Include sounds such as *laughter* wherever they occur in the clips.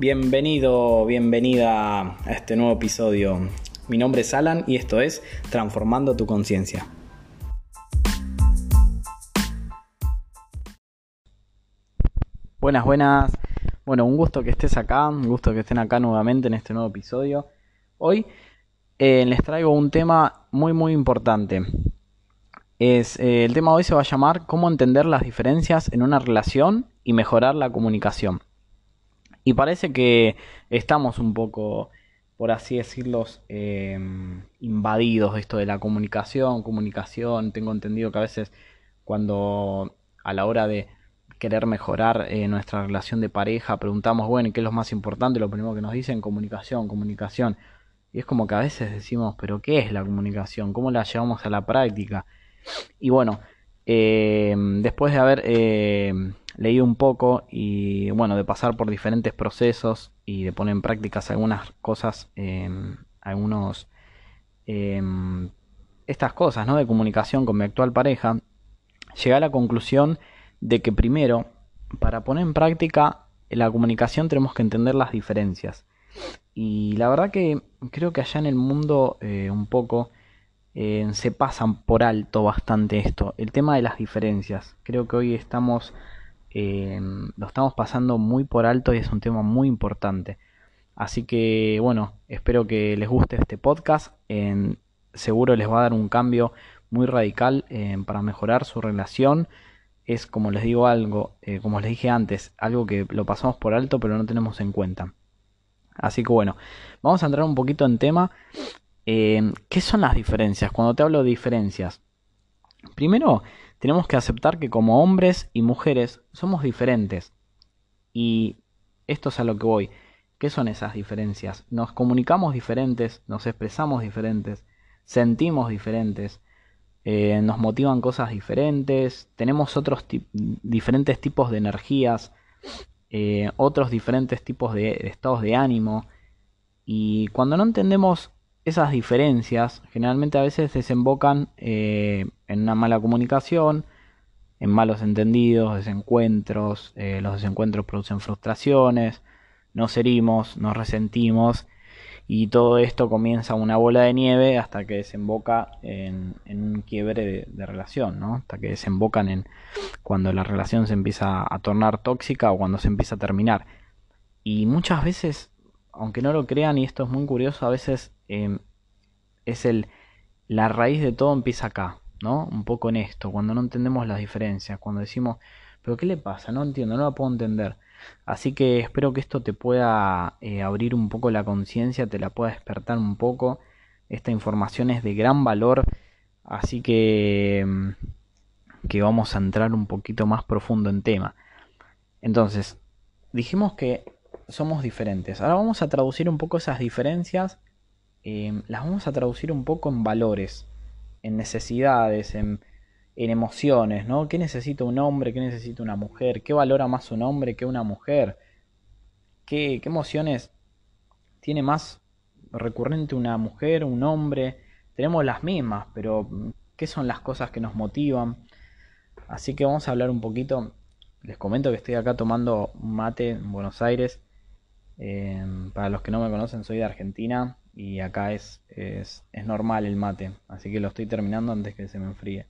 Bienvenido, bienvenida a este nuevo episodio. Mi nombre es Alan y esto es Transformando tu conciencia. Buenas, buenas. Bueno, un gusto que estés acá, un gusto que estén acá nuevamente en este nuevo episodio. Hoy eh, les traigo un tema muy muy importante. Es, eh, el tema de hoy se va a llamar cómo entender las diferencias en una relación y mejorar la comunicación. Y parece que estamos un poco, por así decirlo, em, invadidos de esto de la comunicación, comunicación. Tengo entendido que a veces cuando a la hora de querer mejorar eh, nuestra relación de pareja, preguntamos, bueno, ¿qué es lo más importante? Lo primero que nos dicen, comunicación, comunicación. Y es como que a veces decimos, pero ¿qué es la comunicación? ¿Cómo la llevamos a la práctica? Y bueno, eh, después de haber eh, leído un poco y bueno, de pasar por diferentes procesos y de poner en prácticas algunas cosas, em, algunos, em, estas cosas, ¿no? De comunicación con mi actual pareja, llegué a la conclusión de que primero, para poner en práctica la comunicación tenemos que entender las diferencias. Y la verdad que creo que allá en el mundo eh, un poco eh, se pasan por alto bastante esto. El tema de las diferencias. Creo que hoy estamos eh, lo estamos pasando muy por alto y es un tema muy importante. Así que bueno, espero que les guste este podcast. seguro les va a dar un cambio muy radical eh, para mejorar su relación. Es como les digo algo, como les dije antes, algo que lo pasamos por alto pero no tenemos en cuenta. Así que bueno, vamos a entrar un poquito en tema eh, ¿Qué son las diferencias? Cuando te hablo de diferencias, primero tenemos que aceptar que como hombres y mujeres somos diferentes. Y esto es a lo que voy. ¿Qué son esas diferencias? Nos comunicamos diferentes, nos expresamos diferentes, sentimos diferentes, eh, nos motivan cosas diferentes, tenemos otros diferentes tipos de energías, eh, otros diferentes tipos de estados de ánimo. Y cuando no entendemos esas diferencias generalmente a veces desembocan eh, en una mala comunicación, en malos entendidos, desencuentros, eh, los desencuentros producen frustraciones, nos herimos, nos resentimos y todo esto comienza una bola de nieve hasta que desemboca en, un quiebre de, relación, ¿no? hasta que desembocan en cuando la relación se empieza a tornar tóxica o cuando se empieza a terminar. Y muchas veces, aunque no lo crean, y esto es muy curioso, a veces Em, es el, la raíz de todo empieza acá, ¿no? Un poco en esto, cuando no entendemos las diferencias, cuando decimos, pero ¿qué le pasa? No entiendo, no la puedo entender. Así que espero que esto te pueda eh, abrir un poco la conciencia, te la pueda despertar un poco. Esta información es de gran valor, así que, em, que vamos a entrar un poquito más profundo en tema. Entonces, dijimos que somos diferentes. Ahora vamos a traducir un poco esas diferencias Em, las vamos a traducir un poco en valores, en necesidades, en, emociones, ¿no? ¿Qué necesita un hombre? ¿Qué necesita una mujer? ¿Qué valora más un hombre que una mujer? ¿Qué, emociones tiene más recurrente una mujer, un hombre? Tenemos las mismas, pero ¿qué son las cosas que nos motivan? Así que vamos a hablar un poquito. Les comento que estoy acá tomando mate en Buenos Aires. Em, para los que no me conocen, soy de Argentina y acá es, es, normal el mate, así que lo estoy terminando antes que se me enfríe.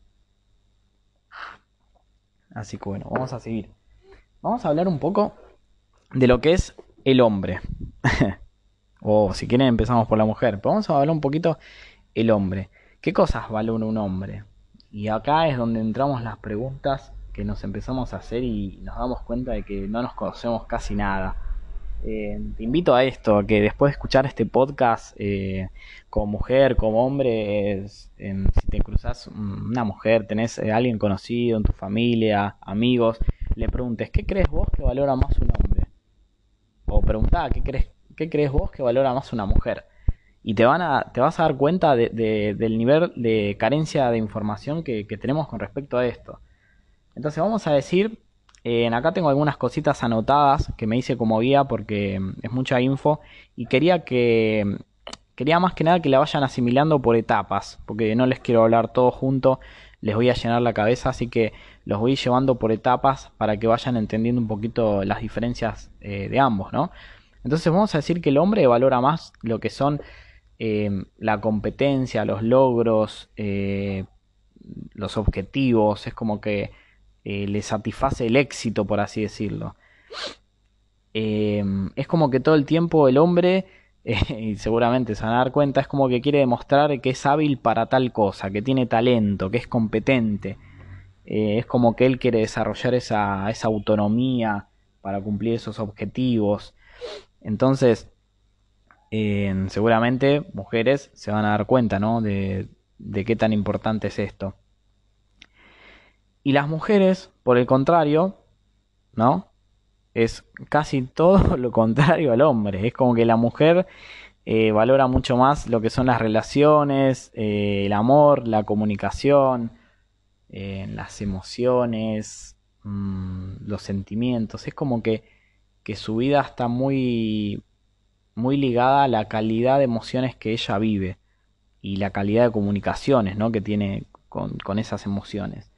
Así que bueno, vamos a seguir. Vamos a hablar un poco de lo que es el hombre. *laughs* o si quieren empezamos por la mujer, pero vamos a hablar un poquito el hombre. ¿Qué cosas valora un hombre? Y acá es donde entramos las preguntas que nos empezamos a hacer y nos damos cuenta de que no nos conocemos casi nada eh, te invito a esto, a que después de escuchar este podcast, eh, como mujer, como hombre, si te cruzas una mujer, tenés a eh, alguien conocido en tu familia, amigos, le preguntes, ¿qué crees vos que valora más un hombre? O preguntá, ¿qué crees, qué crees vos que valora más una mujer? Y te, van a, te vas a dar cuenta del nivel de carencia de información que tenemos con respecto a esto. Entonces vamos a decir acá tengo algunas cositas anotadas que me hice como guía porque mm, es mucha info y quería que mm, quería más que nada que la vayan asimilando por etapas, porque no les quiero hablar todo junto, les voy a llenar la cabeza, así que los voy llevando por etapas para que vayan entendiendo un poquito las diferencias eh, de ambos, ¿no? Entonces vamos a decir que el hombre valora más lo que son eh, la competencia, los logros, eh, los objetivos, es como que eh, le satisface el éxito, por así decirlo. es como que todo el tiempo el hombre, *laughs* y seguramente se van a dar cuenta, es como que quiere demostrar que es hábil para tal cosa, que tiene talento, que es competente. es como que él quiere desarrollar esa, esa autonomía para cumplir esos objetivos. Entonces, seguramente mujeres se van a dar cuenta, ¿no? De, de qué tan importante es esto. Y las mujeres, por el contrario, ¿no? Es casi *laughs* todo lo contrario al hombre. Es como que la mujer eh, valora mucho más lo que son las relaciones, eh, el amor, la comunicación, eh, las emociones, mm, los sentimientos. Es como que, que su vida está muy muy ligada a la calidad de emociones que ella vive y la calidad de comunicaciones ¿no? que tiene con, esas emociones.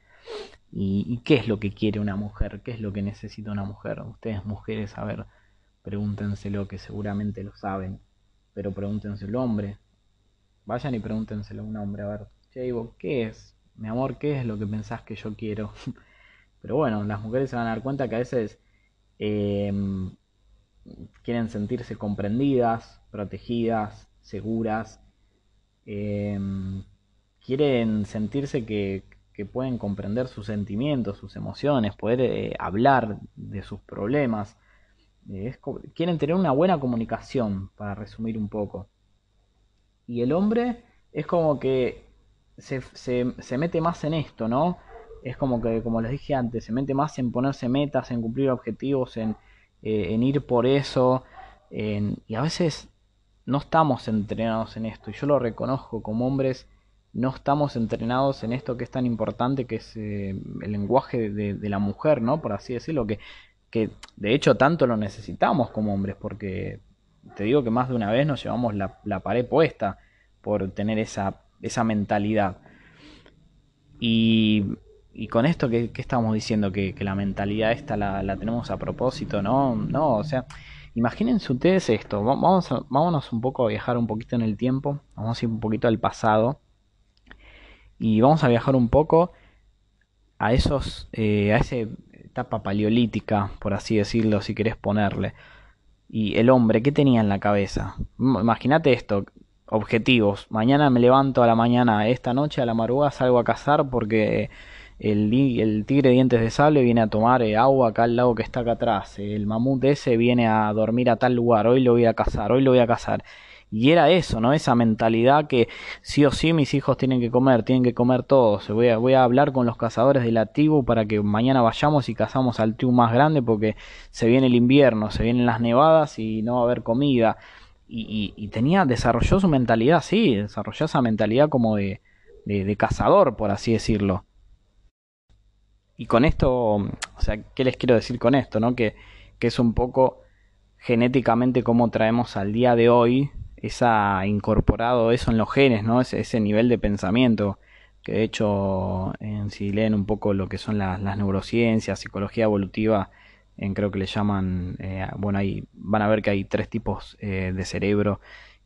Y, qué es lo que quiere una mujer? ¿Qué es lo que necesita una mujer? Ustedes mujeres, a ver, pregúntenselo que seguramente lo saben, pero pregúntenselo hombre. Vayan y pregúntenselo a un hombre, a ver, che, ¿qué es? Mi amor, ¿qué es lo que pensás que yo quiero? *laughs* pero bueno, las mujeres se van a dar cuenta que a veces eh, quieren sentirse comprendidas, protegidas, seguras, em, quieren sentirse que, pueden comprender sus sentimientos, sus emociones, poder eh, hablar de sus problemas. Eh, quieren tener una buena comunicación, para resumir un poco. Y el hombre es como que se, se mete más en esto, ¿no? Es como que, como les dije antes, se mete más en ponerse metas, en cumplir objetivos, en, eh, en ir por eso. y a veces no estamos entrenados en esto. Y yo lo reconozco como hombres, no estamos entrenados en esto que es tan importante, que es eh, el lenguaje de, la mujer, ¿no? Por así decirlo, que, que de hecho tanto lo necesitamos como hombres, porque te digo que más de una vez nos llevamos la, pared puesta por tener esa, esa mentalidad. Y y con esto, ¿qué, estamos diciendo? ¿Que, la mentalidad esta la, tenemos a propósito, ¿no? No, o sea, imagínense ustedes esto. Vamos vámonos un poco a viajar un poquito en el tiempo. Vamos a ir un poquito al pasado. Y vamos a viajar un poco a esos, eh, a esa etapa paleolítica, por así decirlo, si querés ponerle. Y el hombre, ¿qué tenía en la cabeza? Imagínate esto, objetivos. Mañana me levanto a la mañana, esta noche a la madrugada salgo a cazar porque el, tigre de dientes de sable viene a tomar eh, agua acá al lado que está acá atrás, el mamut ese viene a dormir a tal lugar, hoy lo voy a cazar, hoy lo voy a cazar. Y era eso, ¿no? Esa mentalidad que sí o sí mis hijos tienen que comer, tienen que comer todos. Voy a, voy a hablar con los cazadores de la tribu para que mañana vayamos y cazamos al tribu más grande porque se viene el invierno, se vienen las nevadas y no va a haber comida. Y, tenía, desarrolló su mentalidad, sí, desarrolló esa mentalidad como de, de cazador, por así decirlo. Y con esto, o sea, ¿qué les quiero decir con esto? ¿no? Que, es un poco genéticamente como traemos al día de hoy esa incorporado eso en los genes, ¿no? Ese, ese nivel de pensamiento que de hecho en, si leen un poco lo que son las, neurociencias, psicología evolutiva, en, creo que le llaman, eh, bueno, ahí van a ver que hay tres tipos eh, de cerebro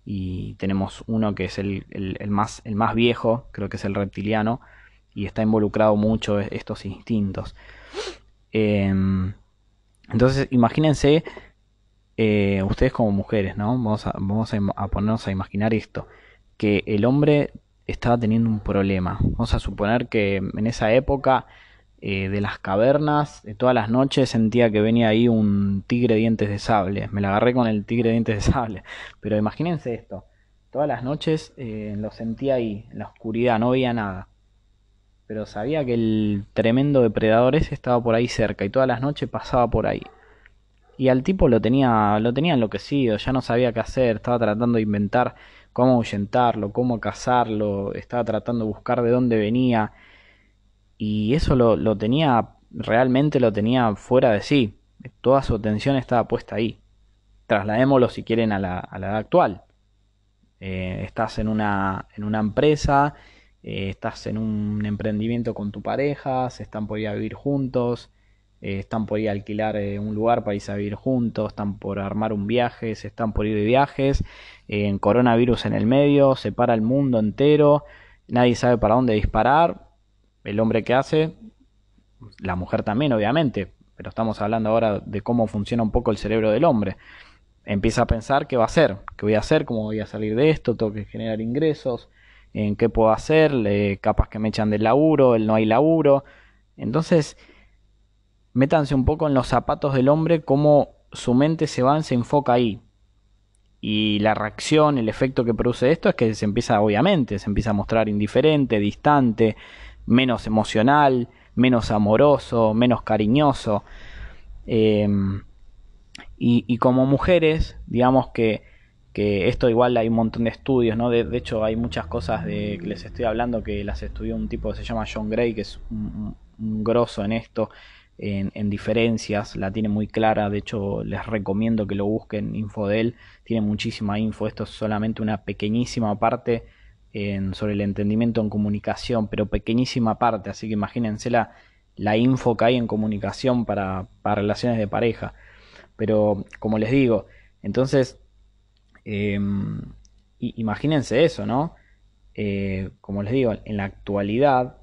y tenemos uno que es el, el, más, el más viejo, creo que es el reptiliano, y está involucrado mucho e-, estos instintos. Em, entonces, imagínense eh, ustedes como mujeres, ¿no? Vamos, a, vamos a, ponernos a imaginar esto, que el hombre estaba teniendo un problema. Vamos a suponer que en esa época eh, de las cavernas, todas las noches sentía que venía ahí un tigre dientes de sable. Me la agarré con el tigre dientes de sable. *laughs* Pero imagínense esto. Todas las noches eh, lo sentía ahí, en la oscuridad, no veía nada pero sabía que el tremendo depredador ese estaba por ahí cerca y todas las noches pasaba por ahí. Y al tipo lo tenía, lo tenía enloquecido, ya no sabía qué hacer, estaba tratando de inventar cómo ahuyentarlo, cómo cazarlo, estaba tratando de buscar de dónde venía. Y eso lo, lo tenía, realmente lo tenía fuera de sí. Toda su atención estaba puesta ahí. Trasladémoslo si quieren a la, a la edad actual. Eh, estás en una, en una empresa eh, estás en un emprendimiento con tu pareja, se están por vivir juntos, eh, están por ir a alquilar eh, un lugar para irse a vivir juntos, están por armar un viaje, se están por ir de viajes, en coronavirus en el medio, se para el mundo entero, nadie sabe para dónde disparar, el hombre que hace, la mujer también obviamente, pero estamos hablando ahora de cómo funciona un poco el cerebro del hombre. Empieza a pensar qué va a hacer, qué voy a hacer, cómo voy a salir de esto, tengo que generar ingresos, en qué puedo hacer, capas que me echan del laburo, el no hay laburo. Entonces, métanse un poco en los zapatos del hombre, cómo su mente se va, se enfoca ahí. Y la reacción, el efecto que produce esto es que se empieza, obviamente, se empieza a mostrar indiferente, distante, menos emocional, menos amoroso, menos cariñoso. Em, y, como mujeres, digamos que, que, esto igual hay un montón de estudios, ¿no? De, hecho hay muchas cosas de que les estoy hablando que las estudió un tipo que se llama John Gray, que es un, un grosso en esto, en, diferencias, la tiene muy clara, de hecho les recomiendo que lo busquen, info de él, tiene muchísima info, esto es solamente una pequeñísima parte sobre el entendimiento en comunicación, pero pequeñísima parte, así que imagínense la, la info que hay en comunicación para, relaciones de pareja. Pero como les digo, entonces, em, imagínense eso, ¿no? Eh, como les digo, en la actualidad,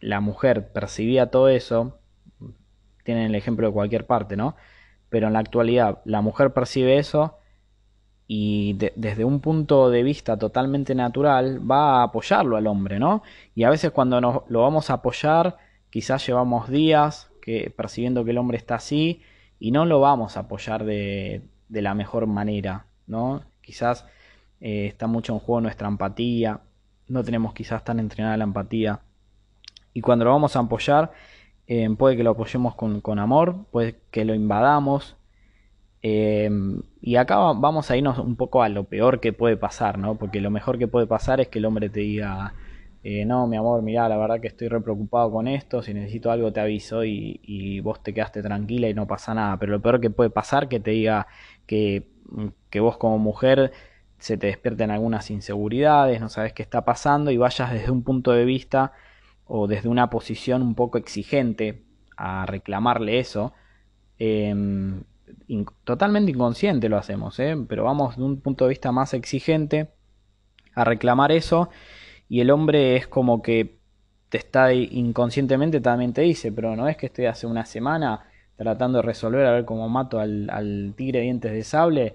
la mujer percibía todo eso, tienen el ejemplo de cualquier parte, ¿no? Pero en la actualidad, la mujer percibe eso y desde un punto de vista totalmente natural va a apoyarlo al hombre, ¿no? Y a veces cuando nos, lo vamos a apoyar, quizás llevamos días que, percibiendo que el hombre está así y no lo vamos a apoyar de, la mejor manera, ¿no? Quizás eh, está mucho en juego nuestra empatía, no tenemos quizás tan entrenada la empatía. Y cuando lo vamos a apoyar, eh, puede que lo apoyemos con, con amor, puede que lo invadamos, Em, y acá vamos a irnos un poco a lo peor que puede pasar, ¿no? Porque lo mejor que puede pasar es que el hombre te diga, eh, no, mi amor, mira, la verdad que estoy re preocupado con esto, si necesito algo te aviso y, vos te quedaste tranquila y no pasa nada. Pero lo peor que puede pasar que te diga que, que vos como mujer se te despierten algunas inseguridades, no sabes qué está pasando y vayas desde un punto de vista o desde una posición un poco exigente a reclamarle eso. Em, totalmente inconsciente lo hacemos, ¿eh? pero vamos de un punto de vista más exigente a reclamar eso y el hombre es como que te está inconscientemente también te dice, pero no es que estoy hace una semana tratando de resolver a ver cómo mato al, al tigre dientes de sable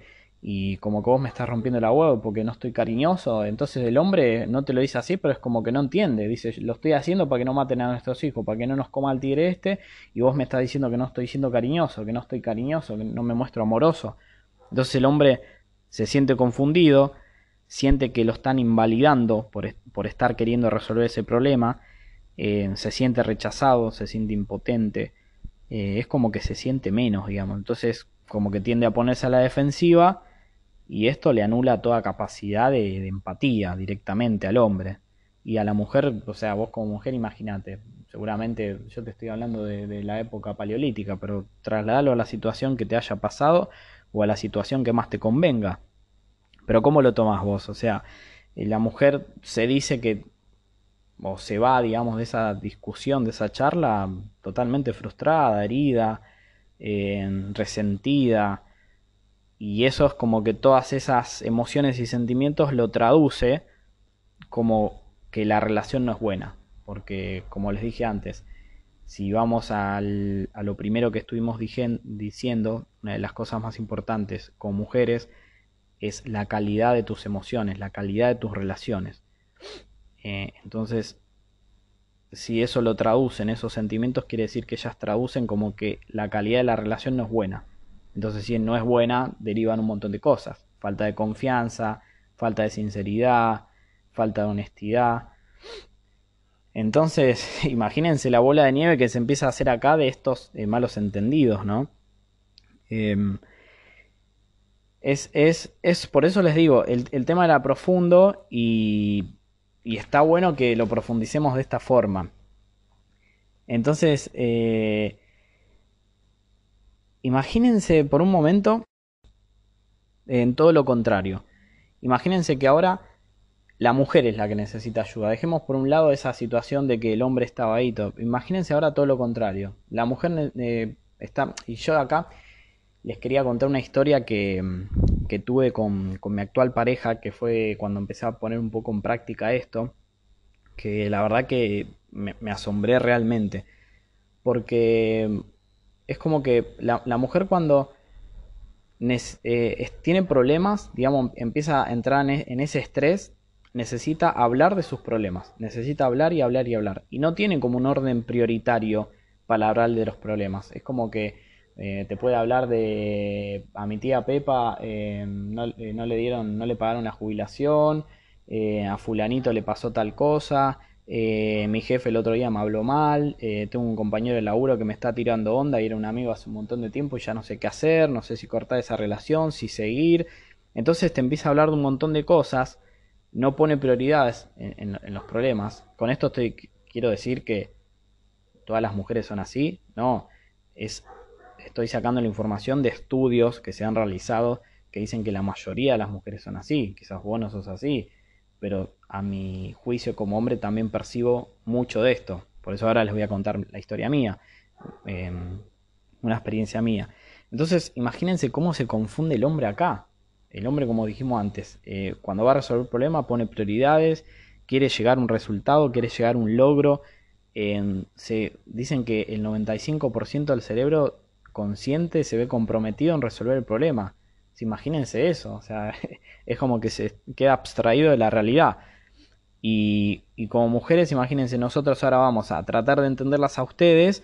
y como que vos me estás rompiendo la huevo porque no estoy cariñoso, entonces el hombre no te lo dice así, pero es como que no entiende, dice, lo estoy haciendo para que no maten a nuestros hijos, para que no nos coma el tigre este, y vos me estás diciendo que no estoy siendo cariñoso, que no estoy cariñoso, que no me muestro amoroso. Entonces el hombre se siente confundido, siente que lo están invalidando por, por estar queriendo resolver ese problema, eh, se siente rechazado, se siente impotente, eh, es como que se siente menos, digamos, entonces como que tiende a ponerse a la defensiva, y esto le anula toda capacidad de, empatía directamente al hombre. Y a la mujer, o sea, vos como mujer, imagínate, seguramente yo te estoy hablando de, la época paleolítica, pero trasladalo a la situación que te haya pasado o a la situación que más te convenga. Pero ¿cómo lo tomas vos? O sea, eh, la mujer se dice que, o se va, digamos, de esa discusión, de esa charla, totalmente frustrada, herida, eh, resentida, y eso es como que todas esas emociones y sentimientos lo traduce como que la relación no es buena. Porque, como les dije antes, si vamos a lo primero que estuvimos diciendo, una de las cosas más importantes con mujeres es la calidad de tus emociones, la calidad de tus relaciones. Eh, entonces, si eso lo traducen, esos sentimientos, quiere decir que ellas traducen como que la calidad de la relación no es buena. Entonces, si no es buena, derivan un montón de cosas. Falta de confianza, falta de sinceridad, falta de honestidad. Entonces, *laughs* imagínense la bola de nieve que se empieza a hacer acá de estos eh, malos entendidos, ¿no? Em, es, es, por eso les digo, el, tema era profundo y, y, está bueno que lo profundicemos de esta forma. Entonces, eh, Imagínense por un momento en todo lo contrario. Imagínense que ahora la mujer es la que necesita ayuda. Dejemos por un lado esa situación de que el hombre estaba ahí. Imagínense ahora todo lo contrario. La mujer eh, está... Y yo acá les quería contar una historia que, que tuve con, con, mi actual pareja, que fue cuando empecé a poner un poco en práctica esto, que la verdad que me, asombré realmente, porque es como que la, mujer cuando eh, tiene problemas, digamos, empieza a entrar en, ese estrés, necesita hablar de sus problemas, necesita hablar y hablar y hablar, y no tiene como un orden prioritario para hablar de los problemas, es como que eh, te puede hablar de a mi tía Pepa eh, no, no, le dieron, no le pagaron la jubilación, a fulanito le pasó tal cosa, eh, mi jefe el otro día me habló mal, eh, tengo un compañero de laburo que me está tirando onda y era un amigo hace un montón de tiempo y ya no sé qué hacer, no sé si cortar esa relación, si seguir. Entonces te empieza a hablar de un montón de cosas, no pone prioridades en, los problemas. Con esto estoy, quiero decir que todas las mujeres son así, no, es, estoy sacando la información de estudios que se han realizado que dicen que la mayoría de las mujeres son así, quizás vos no sos así, pero a mi juicio como hombre también percibo mucho de esto. Por eso ahora les voy a contar la historia mía, em, una experiencia mía. Entonces, imagínense cómo se confunde el hombre acá. El hombre, como dijimos antes, eh, cuando va a resolver un problema pone prioridades, quiere llegar a un resultado, quiere llegar a un logro. se dicen que el 95% del cerebro consciente se ve comprometido en resolver el problema imagínense eso, o sea, *laughs* es como que se queda abstraído de la realidad. Y, como mujeres, imagínense, nosotros ahora vamos a tratar de entenderlas a ustedes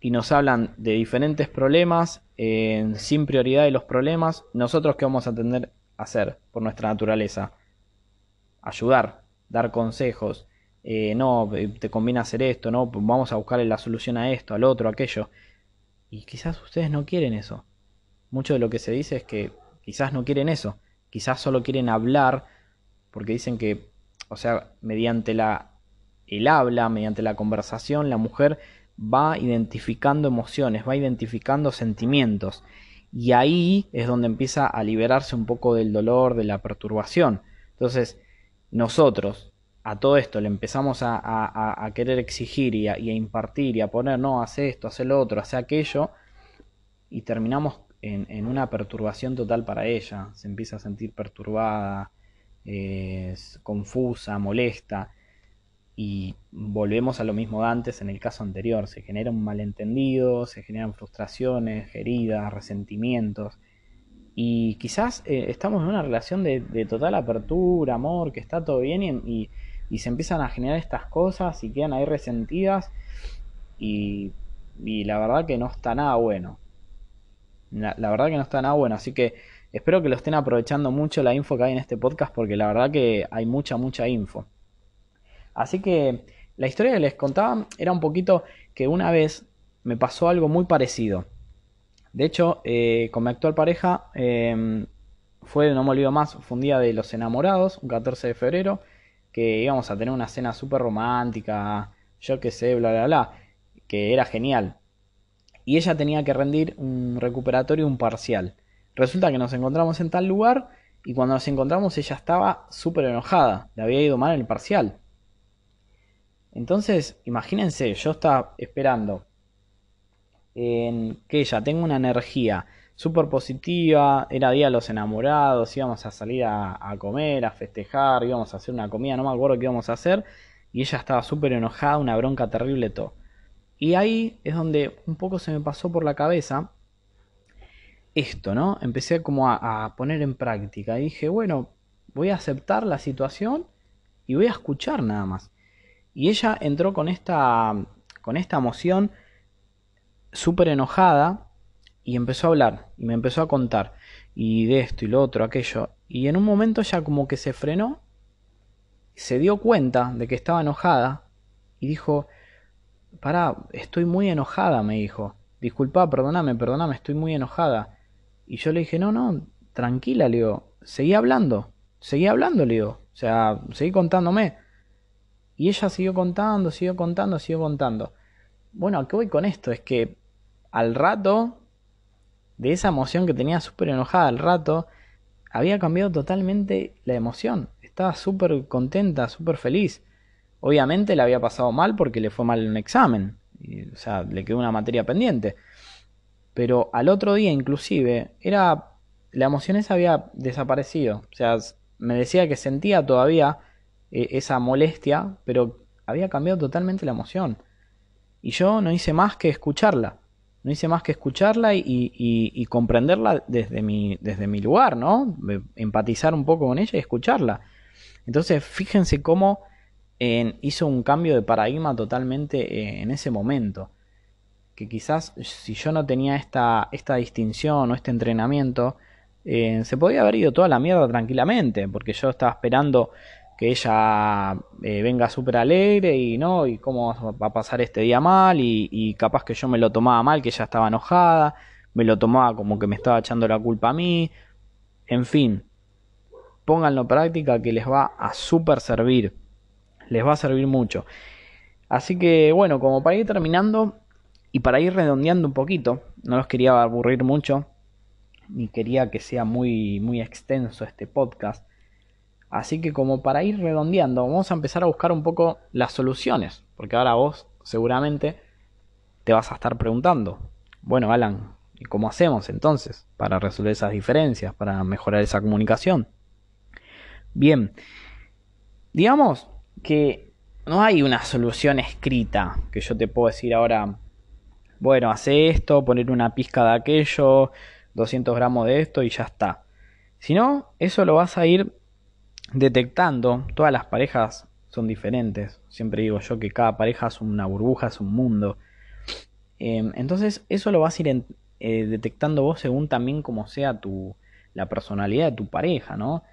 y nos hablan de diferentes problemas, sin prioridad de los problemas. Nosotros, ¿qué vamos a tener a hacer por nuestra naturaleza? Ayudar, dar consejos. Eh, no, eh, te conviene hacer esto, no, vamos a buscarle la solución a esto, al otro, a aquello. Y quizás ustedes no quieren eso mucho de lo que se dice es que quizás no quieren eso, quizás solo quieren hablar, porque dicen que, o sea, mediante la, el habla, mediante la conversación, la mujer va identificando emociones, va identificando sentimientos. Y ahí es donde empieza a liberarse un poco del dolor, de la perturbación. Entonces, nosotros a todo esto le empezamos a, querer exigir y a, impartir y a poner, no, hace esto, hace lo otro, hace aquello, y terminamos en, una perturbación total para ella. Se empieza a sentir perturbada, confusa, molesta. Y volvemos a lo mismo de antes en el caso anterior. Se genera un malentendido, se generan frustraciones, heridas, resentimientos. Y quizás eh, estamos en una relación de, total apertura, amor, que está todo bien y, y, se empiezan a generar estas cosas y quedan ahí resentidas. Y, y la verdad que no está nada bueno. La, verdad que no está nada bueno, así que espero que lo estén aprovechando mucho la info que hay en este podcast porque la verdad que hay mucha, mucha info. Así que la historia que les contaba era un poquito que una vez me pasó algo muy parecido. De hecho, eh, con mi actual pareja em, fue, no me olvido más, fue un día de los enamorados, un 14 de febrero, que íbamos a tener una cena súper romántica, yo qué sé, bla, bla, bla, que era genial y ella tenía que rendir un recuperatorio, un parcial. Resulta que nos encontramos en tal lugar y cuando nos encontramos ella estaba súper enojada, le había ido mal el parcial. Entonces, imagínense, yo estaba esperando en que ella tenga una energía súper positiva, era día de los enamorados, íbamos a salir a, a, comer, a festejar, íbamos a hacer una comida, no me acuerdo qué íbamos a hacer, y ella estaba súper enojada, una bronca terrible todo. Y ahí es donde un poco se me pasó por la cabeza esto, ¿no? Empecé como a, poner en práctica. Y dije, bueno, voy a aceptar la situación y voy a escuchar nada más. Y ella entró con esta, con esta emoción súper enojada y empezó a hablar y me empezó a contar y de esto y lo otro, aquello. Y en un momento ella como que se frenó, se dio cuenta de que estaba enojada y dijo, pará, estoy muy enojada, me dijo. Disculpa, perdóname, perdóname, estoy muy enojada. Y yo le dije, no, no, tranquila, le digo, seguí hablando, seguí hablando, le digo, o sea, seguí contándome. Y ella siguió contando, siguió contando, siguió contando. Bueno, ¿a qué voy con esto? Es que al rato, de esa emoción que tenía súper enojada, al rato, había cambiado totalmente la emoción. estaba súper contenta, súper feliz. Obviamente le había pasado mal porque le fue mal un examen, o sea, le quedó una materia pendiente. Pero al otro día inclusive, era la emoción esa había desaparecido. O sea, me decía que sentía todavía eh, esa molestia, pero había cambiado totalmente la emoción. Y yo no hice más que escucharla. No hice más que escucharla y, comprenderla desde mi, desde mi lugar, ¿no? Empatizar un poco con ella y escucharla. Entonces, fíjense cómo hizo un cambio de paradigma totalmente eh, en ese momento. Que quizás si yo no tenía esta, esta distinción o este entrenamiento, eh, se podía haber ido toda la mierda tranquilamente, porque yo estaba esperando que ella eh, venga súper alegre y no, y cómo va a pasar este día mal, y, capaz que yo me lo tomaba mal, que ella estaba enojada, me lo tomaba como que me estaba echando la culpa a mí, en fin, pónganlo en práctica que les va a súper servir, les va a servir mucho. Así que bueno, como para ir terminando y para ir redondeando un poquito, no los quería aburrir mucho, ni quería que sea muy, muy extenso este podcast. Así que como para ir redondeando, vamos a empezar a buscar un poco las soluciones, porque ahora vos seguramente te vas a estar preguntando, bueno Alan, ¿y cómo hacemos entonces para resolver esas diferencias, para mejorar esa comunicación? Bien, digamos que no hay una solución escrita que yo te puedo decir ahora, bueno, hace esto, poner una pizca de aquello, 200 gramos de esto y ya está. Si no, eso lo vas a ir detectando. Todas las parejas son diferentes. Siempre digo yo que cada pareja es una burbuja, es un mundo. Em, entonces, eso lo vas a ir eh, detectando vos según también como sea tu, la personalidad de tu pareja, ¿no?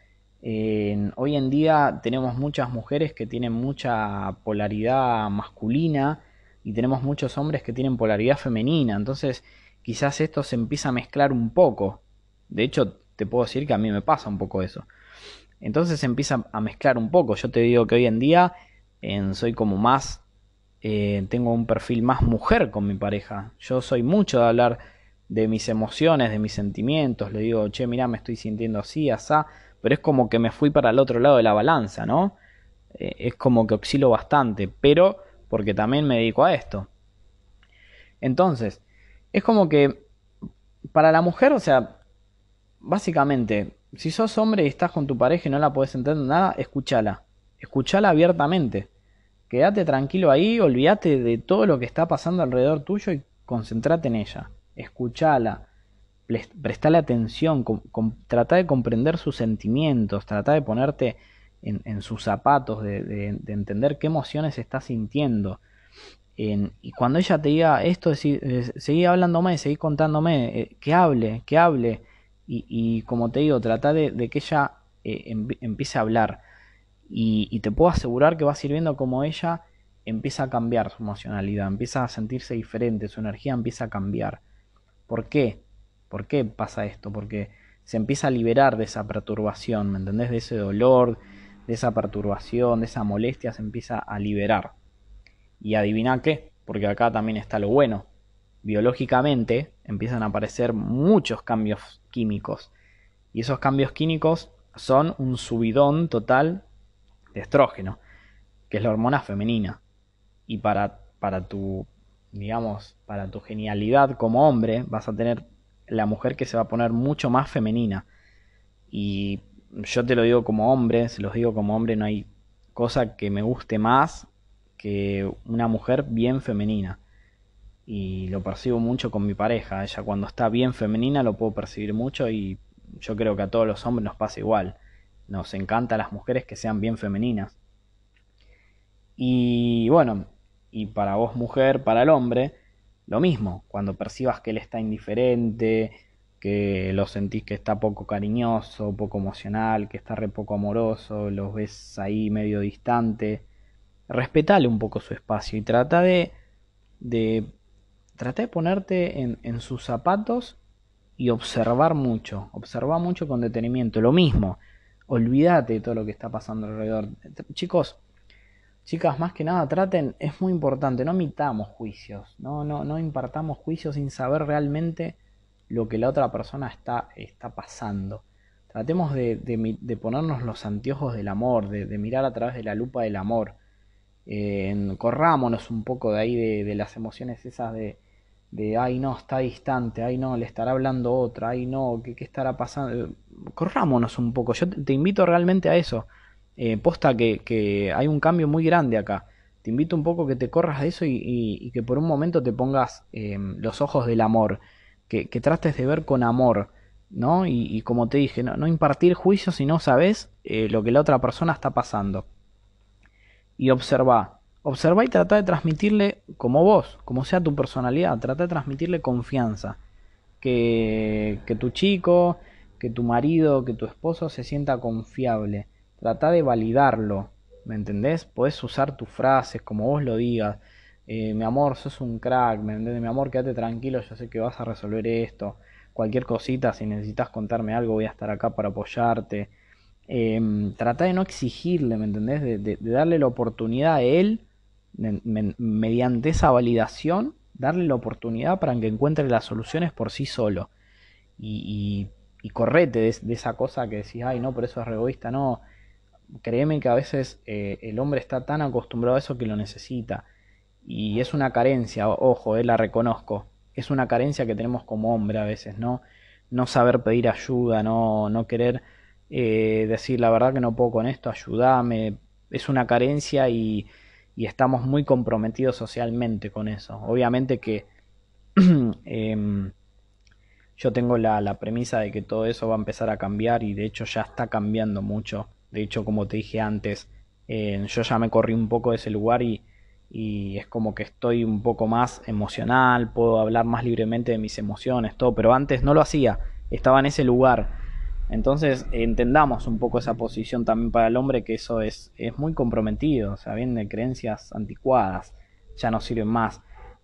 Hoy en día tenemos muchas mujeres que tienen mucha polaridad masculina y tenemos muchos hombres que tienen polaridad femenina. Entonces, quizás esto se empieza a mezclar un poco. De hecho, te puedo decir que a mí me pasa un poco eso. Entonces se empieza a mezclar un poco. Yo te digo que hoy en día soy como más, eh, tengo un perfil más mujer con mi pareja. Yo soy mucho de hablar de mis emociones, de mis sentimientos. Le digo, che, mira, me estoy sintiendo así, asá. Pero es como que me fui para el otro lado de la balanza, ¿no? Eh, es como que oscilo bastante, pero porque también me dedico a esto. Entonces, es como que para la mujer, o sea, básicamente, si sos hombre y estás con tu pareja y no la puedes entender nada, escúchala. Escúchala abiertamente. Quédate tranquilo ahí, olvídate de todo lo que está pasando alrededor tuyo y concentrate en ella. Escúchala. Prestale atención, trata de comprender sus sentimientos, trata de ponerte en, sus zapatos, de entender qué emociones está sintiendo y cuando ella te diga esto, eh, seguí hablándome, seguí contándome, eh, que hable, que hable. Y, como te digo, trata de, que ella eh, empiece a hablar. Y, te puedo asegurar que vas a ir viendo como ella empieza a cambiar su emocionalidad, empieza a sentirse diferente, su energía empieza a cambiar. ¿Por qué? ¿Por qué pasa esto? Porque se empieza a liberar de esa perturbación, ¿me entendés? De ese dolor, de esa perturbación, de esa molestia, se empieza a liberar. Y adivina qué, porque acá también está lo bueno. Biológicamente empiezan a aparecer muchos cambios químicos. Y esos cambios químicos son un subidón total de estrógeno, que es la hormona femenina. Y para, para tu, digamos, para tu genialidad como hombre, vas a tener la mujer que se va a poner mucho más femenina. Y yo te lo digo como hombre, se los digo como hombre, no hay cosa que me guste más que una mujer bien femenina. Y lo percibo mucho con mi pareja. Ella cuando está bien femenina lo puedo percibir mucho y yo creo que a todos los hombres nos pasa igual. Nos encantan las mujeres que sean bien femeninas. Y bueno, y para vos mujer, para el hombre, lo mismo. Cuando percibas que él está indiferente, que lo sentís que está poco cariñoso, poco emocional, que está re poco amoroso, los ves ahí medio distante, respetale un poco su espacio y trata de, de, trata de ponerte en, en sus zapatos y observar mucho, observar mucho con detenimiento. Lo mismo, olvídate de todo lo que está pasando alrededor. Chicos, chicas, más que nada traten, es muy importante, no mitamos juicios, no, no, no impartamos juicios sin saber realmente lo que la otra persona está, está pasando. Tratemos de, de, ponernos los anteojos del amor, de, mirar a través de la lupa del amor. Eh, corrámonos un poco de ahí de, las emociones esas de, de, ay no, está distante, ay no, le estará hablando otra, ay no, ¿qué, qué estará pasando? Corrámonos un poco, yo te, invito realmente a eso. Eh, posta que, hay un cambio muy grande acá. Te invito un poco que te corras de eso y, que por un momento te pongas eh, los ojos del amor, que, que trates de ver con amor ¿no? Y, como te dije, no, impartir juicio si no sabes eh, lo que la otra persona está pasando. Y observa. Observa y trata de transmitirle como vos, como sea tu personalidad, trata de transmitirle confianza. Que, que tu chico, que tu marido, que tu esposo se sienta confiable. Trata de validarlo, ¿me entendés? Podés usar tus frases como vos lo digas. Eh, mi amor, sos un crack, ¿me entendés? Mi amor, quédate tranquilo, yo sé que vas a resolver esto cualquier cosita, si necesitas contarme algo, voy a estar acá para apoyarte. Eh, trata de no exigirle, ¿me entendés? De, darle la oportunidad a él, mediante esa validación, darle la oportunidad para que encuentre las soluciones por sí solo. Y, y, correte de, esa cosa que decís, ay, no, pero eso es egoísta, no. Créeme que a veces eh, el hombre está tan acostumbrado a eso que lo necesita. Y es una carencia, ojo, eh, la reconozco es una carencia que tenemos como hombre a veces, ¿no? No saber pedir ayuda, no, no querer eh, decir la verdad que no puedo con esto, ayúdame. Es una carencia y, y estamos muy comprometidos socialmente con eso. Obviamente que *clears throat* em, yo tengo la, la, premisa de que todo eso va a empezar a cambiar y de hecho ya está cambiando mucho. De hecho, como te dije antes, eh, yo ya me corrí un poco de ese lugar y, es como que estoy un poco más emocional, puedo hablar más libremente de mis emociones, todo, pero antes no lo hacía, estaba en ese lugar. Entonces entendamos un poco esa posición también para el hombre, que eso es, es muy comprometido, o sea, vienen de creencias anticuadas, ya no sirven más,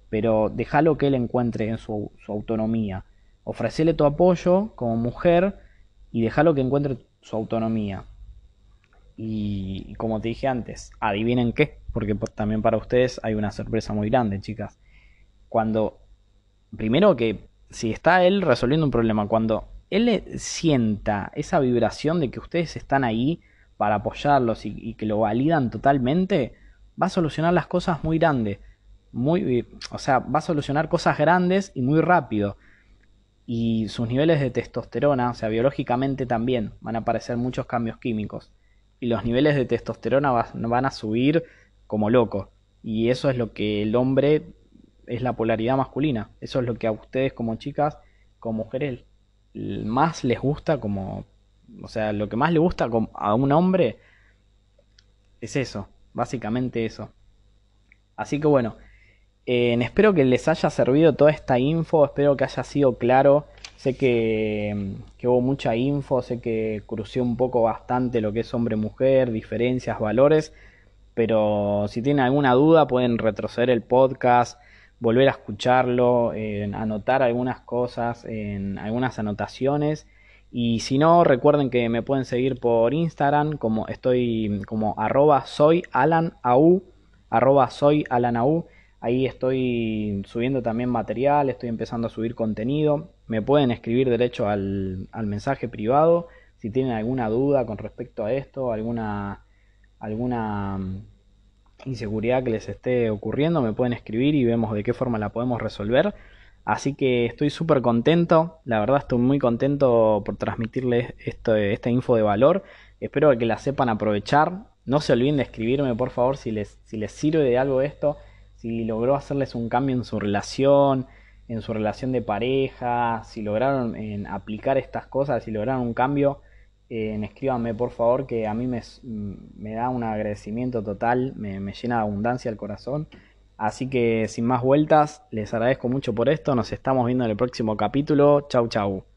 pero déjalo que él encuentre en su, su autonomía, ofrecele tu apoyo como mujer y déjalo que encuentre su autonomía. Y como te dije antes, adivinen qué, porque también para ustedes hay una sorpresa muy grande, chicas. Cuando, primero que si está él resolviendo un problema, cuando él sienta esa vibración de que ustedes están ahí para apoyarlos y, que lo validan totalmente, va a solucionar las cosas muy grandes. Muy, o sea, va a solucionar cosas grandes y muy rápido. Y sus niveles de testosterona, o sea, biológicamente también van a aparecer muchos cambios químicos. Y los niveles de testosterona van a subir como loco. Y eso es lo que el hombre es la polaridad masculina. Eso es lo que a ustedes como chicas, como mujeres, más les gusta como... O sea, lo que más le gusta a un hombre es eso, básicamente eso. Así que bueno, eh, espero que les haya servido toda esta info, espero que haya sido claro. Sé que, hubo mucha info, sé que crucé un poco bastante lo que es hombre-mujer, diferencias, valores pero si tienen alguna duda pueden retroceder el podcast, volver a escucharlo, anotar algunas cosas, en algunas anotaciones. Y si no, recuerden que me pueden seguir por Instagram, como estoy como arroba soy Ahí estoy subiendo también material, estoy empezando a subir contenido. Me pueden escribir derecho al, al mensaje privado si tienen alguna duda con respecto a esto, alguna alguna mm, inseguridad que les esté ocurriendo, me pueden escribir y vemos de qué forma la podemos resolver. Así que estoy súper contento, la verdad estoy muy contento por transmitirles esto, esta info de valor. Espero que la sepan aprovechar. No se olviden de escribirme por favor si les, si les sirve de algo esto, si logró hacerles un cambio en su relación, en su relación de pareja, si lograron en aplicar estas cosas, si lograron un cambio eh, escríbanme por favor que a mí me, me da un agradecimiento total, me, me, llena de abundancia el corazón. Así que sin más vueltas, les agradezco mucho por esto, nos estamos viendo en el próximo capítulo. Chau chau.